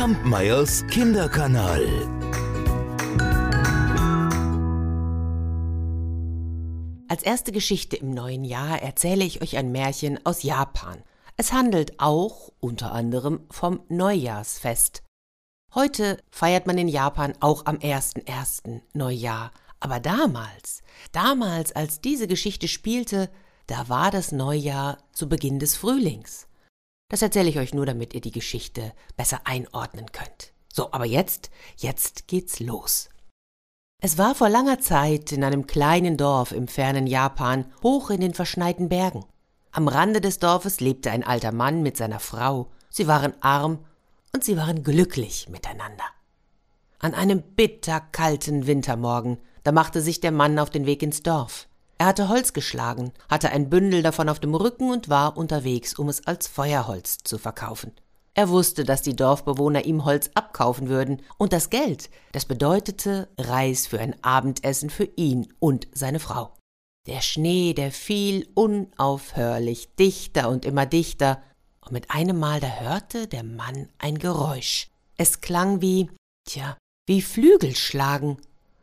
Kampmeyers Kinderkanal. Als erste Geschichte im neuen Jahr erzähle ich euch ein Märchen aus Japan. Es handelt auch unter anderem vom Neujahrsfest. Heute feiert man in Japan auch am 1.1. Neujahr. Aber damals, damals, als diese Geschichte spielte, da war das Neujahr zu Beginn des Frühlings. Das erzähle ich euch nur, damit ihr die Geschichte besser einordnen könnt. So, aber jetzt, jetzt geht's los. Es war vor langer Zeit in einem kleinen Dorf im fernen Japan, hoch in den verschneiten Bergen. Am Rande des Dorfes lebte ein alter Mann mit seiner Frau. Sie waren arm und sie waren glücklich miteinander. An einem bitterkalten Wintermorgen, da machte sich der Mann auf den Weg ins Dorf. Er hatte Holz geschlagen, hatte ein Bündel davon auf dem Rücken und war unterwegs, um es als Feuerholz zu verkaufen. Er wusste, dass die Dorfbewohner ihm Holz abkaufen würden, und das Geld, das bedeutete Reis für ein Abendessen für ihn und seine Frau. Der Schnee, der fiel unaufhörlich, dichter und immer dichter, und mit einem Mal da hörte der Mann ein Geräusch. Es klang wie, tja, wie Flügelschlagen,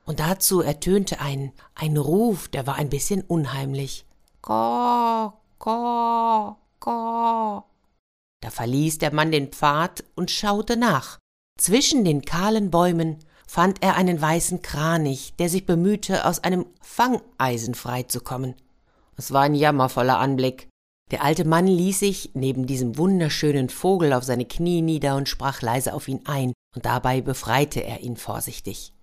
und dazu ertönte ein, ein Ruf, der war ein bisschen unheimlich. Ko, ko, ko. Da verließ der Mann den Pfad und schaute nach. Zwischen den kahlen Bäumen fand er einen weißen Kranich, der sich bemühte, aus einem Fangeisen freizukommen. Es war ein jammervoller Anblick. Der alte Mann ließ sich neben diesem wunderschönen Vogel auf seine Knie nieder und sprach leise auf ihn ein, und dabei befreite er ihn vorsichtig.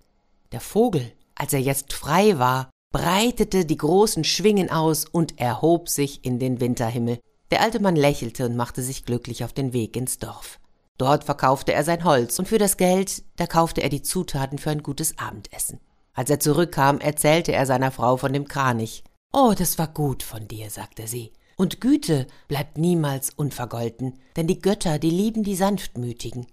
Der Vogel, als er jetzt frei war, breitete die großen Schwingen aus und erhob sich in den Winterhimmel. Der alte Mann lächelte und machte sich glücklich auf den Weg ins Dorf. Dort verkaufte er sein Holz und für das Geld, da kaufte er die Zutaten für ein gutes Abendessen. Als er zurückkam, erzählte er seiner Frau von dem Kranich. Oh, das war gut von dir, sagte sie. Und Güte bleibt niemals unvergolten, denn die Götter, die lieben die Sanftmütigen.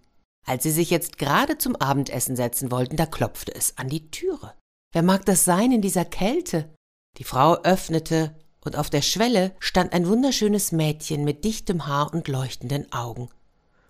Als sie sich jetzt gerade zum Abendessen setzen wollten, da klopfte es an die Türe. Wer mag das sein in dieser Kälte? Die Frau öffnete und auf der Schwelle stand ein wunderschönes Mädchen mit dichtem Haar und leuchtenden Augen.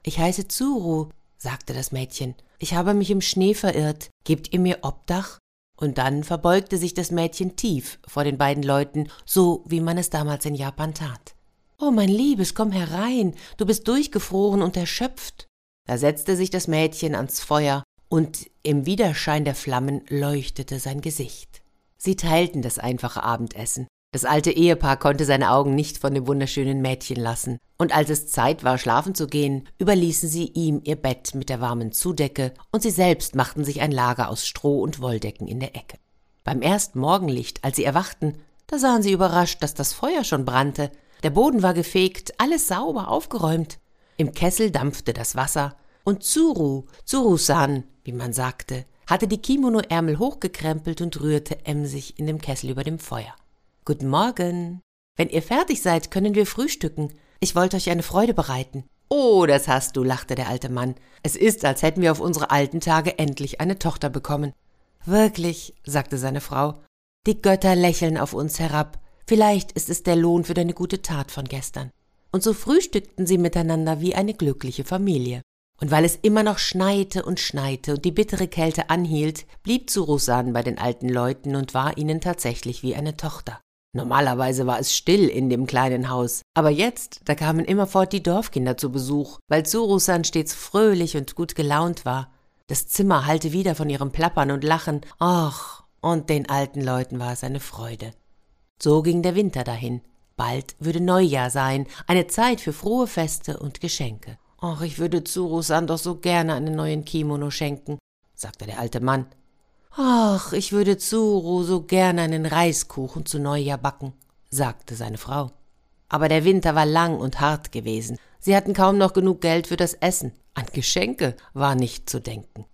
Ich heiße Zuru, sagte das Mädchen. Ich habe mich im Schnee verirrt. Gebt ihr mir Obdach? Und dann verbeugte sich das Mädchen tief vor den beiden Leuten, so wie man es damals in Japan tat. Oh, mein Liebes, komm herein, du bist durchgefroren und erschöpft. Da setzte sich das Mädchen ans Feuer, und im Widerschein der Flammen leuchtete sein Gesicht. Sie teilten das einfache Abendessen. Das alte Ehepaar konnte seine Augen nicht von dem wunderschönen Mädchen lassen, und als es Zeit war, schlafen zu gehen, überließen sie ihm ihr Bett mit der warmen Zudecke, und sie selbst machten sich ein Lager aus Stroh und Wolldecken in der Ecke. Beim ersten Morgenlicht, als sie erwachten, da sahen sie überrascht, dass das Feuer schon brannte, der Boden war gefegt, alles sauber aufgeräumt. Im Kessel dampfte das Wasser, und Tsuru, Tsuru-san, wie man sagte, hatte die Kimono-Ärmel hochgekrempelt und rührte emsig in dem Kessel über dem Feuer. Guten Morgen. Wenn ihr fertig seid, können wir frühstücken. Ich wollte euch eine Freude bereiten. Oh, das hast du, lachte der alte Mann. Es ist, als hätten wir auf unsere alten Tage endlich eine Tochter bekommen. Wirklich, sagte seine Frau. Die Götter lächeln auf uns herab. Vielleicht ist es der Lohn für deine gute Tat von gestern. Und so frühstückten sie miteinander wie eine glückliche Familie. Und weil es immer noch schneite und schneite und die bittere Kälte anhielt, blieb Surusan bei den alten Leuten und war ihnen tatsächlich wie eine Tochter. Normalerweise war es still in dem kleinen Haus, aber jetzt, da kamen immerfort die Dorfkinder zu Besuch, weil Surusan stets fröhlich und gut gelaunt war. Das Zimmer hallte wieder von ihrem Plappern und Lachen. Ach, und den alten Leuten war es eine Freude. So ging der Winter dahin. Bald würde Neujahr sein, eine Zeit für frohe Feste und Geschenke. Ach, ich würde Tsuru-san doch so gerne einen neuen Kimono schenken, sagte der alte Mann. Ach, ich würde Tsuru so gerne einen Reiskuchen zu Neujahr backen, sagte seine Frau. Aber der Winter war lang und hart gewesen. Sie hatten kaum noch genug Geld für das Essen. An Geschenke war nicht zu denken.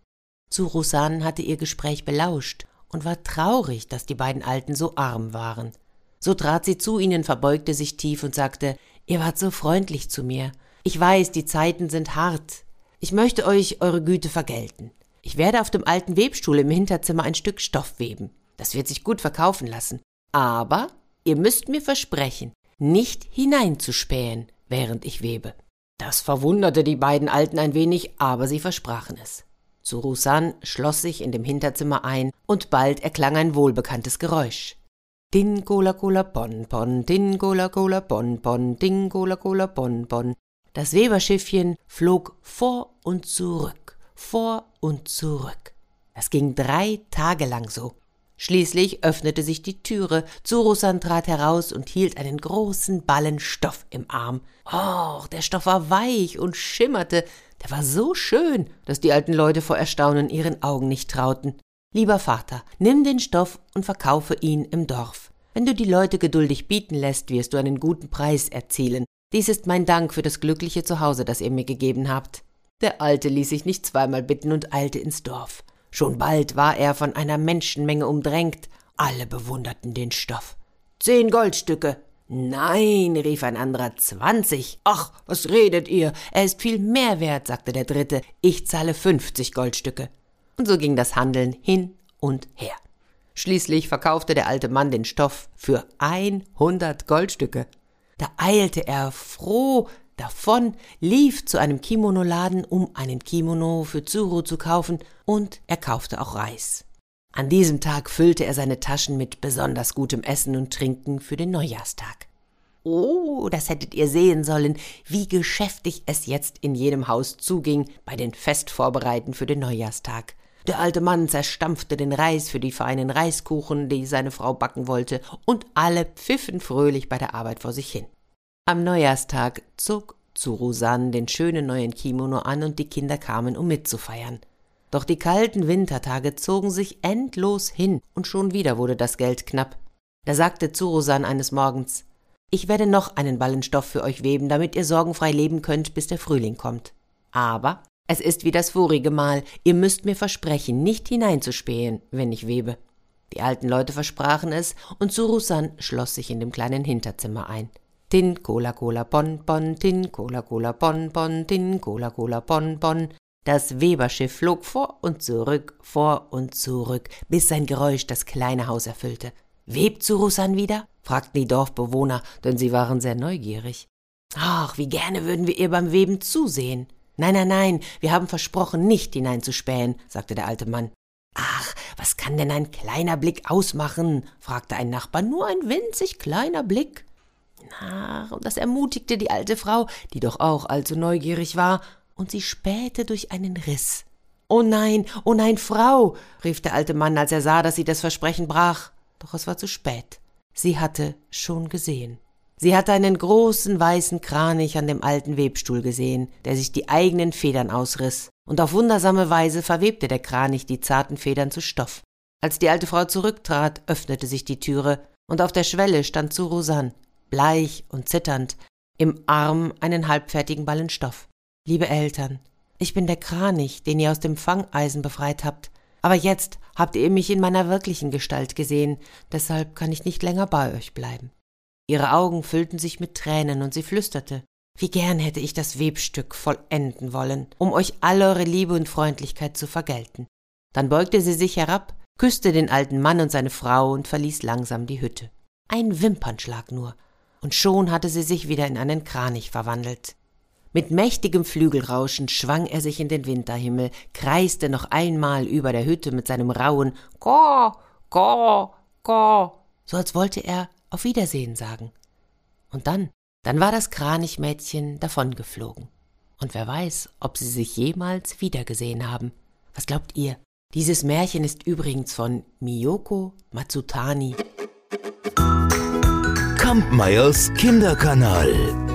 Tsuru-san hatte ihr Gespräch belauscht und war traurig, dass die beiden Alten so arm waren. So trat sie zu ihnen, verbeugte sich tief und sagte, Ihr wart so freundlich zu mir. Ich weiß, die Zeiten sind hart. Ich möchte euch eure Güte vergelten. Ich werde auf dem alten Webstuhl im Hinterzimmer ein Stück Stoff weben. Das wird sich gut verkaufen lassen. Aber ihr müsst mir versprechen, nicht hineinzuspähen, während ich webe. Das verwunderte die beiden Alten ein wenig, aber sie versprachen es. Surusan schloss sich in dem Hinterzimmer ein, und bald erklang ein wohlbekanntes Geräusch. Din cola cola bon bon, din cola cola bon bon, din cola cola bon bon. Das Weberschiffchen flog vor und zurück, vor und zurück. Das ging drei Tage lang so. Schließlich öffnete sich die Türe, Zurusan trat heraus und hielt einen großen Ballen Stoff im Arm. Och, der Stoff war weich und schimmerte, der war so schön, dass die alten Leute vor Erstaunen ihren Augen nicht trauten. Lieber Vater, nimm den Stoff und verkaufe ihn im Dorf. Wenn du die Leute geduldig bieten lässt, wirst du einen guten Preis erzielen. Dies ist mein Dank für das glückliche Zuhause, das ihr mir gegeben habt. Der Alte ließ sich nicht zweimal bitten und eilte ins Dorf. Schon bald war er von einer Menschenmenge umdrängt, alle bewunderten den Stoff. Zehn Goldstücke. Nein, rief ein anderer, zwanzig. Ach, was redet ihr? Er ist viel mehr wert, sagte der dritte. Ich zahle fünfzig Goldstücke. Und so ging das Handeln hin und her. Schließlich verkaufte der alte Mann den Stoff für einhundert Goldstücke. Da eilte er froh davon, lief zu einem Kimonoladen, um einen Kimono für Zuru zu kaufen, und er kaufte auch Reis. An diesem Tag füllte er seine Taschen mit besonders gutem Essen und Trinken für den Neujahrstag. Oh, das hättet ihr sehen sollen, wie geschäftig es jetzt in jedem Haus zuging bei den Festvorbereiten für den Neujahrstag. Der alte Mann zerstampfte den Reis für die feinen Reiskuchen, die seine Frau backen wollte, und alle pfiffen fröhlich bei der Arbeit vor sich hin. Am Neujahrstag zog Tsurusan den schönen neuen Kimono an und die Kinder kamen, um mitzufeiern. Doch die kalten Wintertage zogen sich endlos hin und schon wieder wurde das Geld knapp. Da sagte Tsurusan eines Morgens, ich werde noch einen Ballenstoff für euch weben, damit ihr sorgenfrei leben könnt, bis der Frühling kommt. Aber es ist wie das vorige Mal, ihr müsst mir versprechen, nicht hineinzuspähen, wenn ich webe. Die alten Leute versprachen es, und Tsurusan schloss sich in dem kleinen Hinterzimmer ein. Tin Cola Cola Bon Bon, Tin Cola Cola Bon Bon, Tin Cola Cola Bon Bon. Das Weberschiff flog vor und zurück, vor und zurück, bis sein Geräusch das kleine Haus erfüllte. Webt Surusan wieder? fragten die Dorfbewohner, denn sie waren sehr neugierig. Ach, wie gerne würden wir ihr beim Weben zusehen. Nein, nein, nein, wir haben versprochen, nicht hineinzuspähen, sagte der alte Mann. Ach, was kann denn ein kleiner Blick ausmachen? fragte ein Nachbar. Nur ein winzig kleiner Blick. Ach, und das ermutigte die alte Frau, die doch auch allzu neugierig war, und sie spähte durch einen Riss. Oh nein, oh nein, Frau, rief der alte Mann, als er sah, dass sie das Versprechen brach. Doch es war zu spät. Sie hatte schon gesehen. Sie hatte einen großen weißen Kranich an dem alten Webstuhl gesehen, der sich die eigenen Federn ausriss, und auf wundersame Weise verwebte der Kranich die zarten Federn zu Stoff. Als die alte Frau zurücktrat, öffnete sich die Türe, und auf der Schwelle stand zu Rosanne, bleich und zitternd, im Arm einen halbfertigen Ballen Stoff. Liebe Eltern, ich bin der Kranich, den ihr aus dem Fangeisen befreit habt. Aber jetzt habt ihr mich in meiner wirklichen Gestalt gesehen, deshalb kann ich nicht länger bei euch bleiben. Ihre Augen füllten sich mit Tränen und sie flüsterte, wie gern hätte ich das Webstück vollenden wollen, um euch all eure Liebe und Freundlichkeit zu vergelten. Dann beugte sie sich herab, küsste den alten Mann und seine Frau und verließ langsam die Hütte. Ein Wimpernschlag nur, und schon hatte sie sich wieder in einen Kranich verwandelt. Mit mächtigem Flügelrauschen schwang er sich in den Winterhimmel, kreiste noch einmal über der Hütte mit seinem rauen Go, Go, Go, so als wollte er auf Wiedersehen sagen. Und dann, dann war das Kranichmädchen davongeflogen. Und wer weiß, ob sie sich jemals wiedergesehen haben. Was glaubt ihr? Dieses Märchen ist übrigens von Miyoko Matsutani. Kampmeyers Kinderkanal.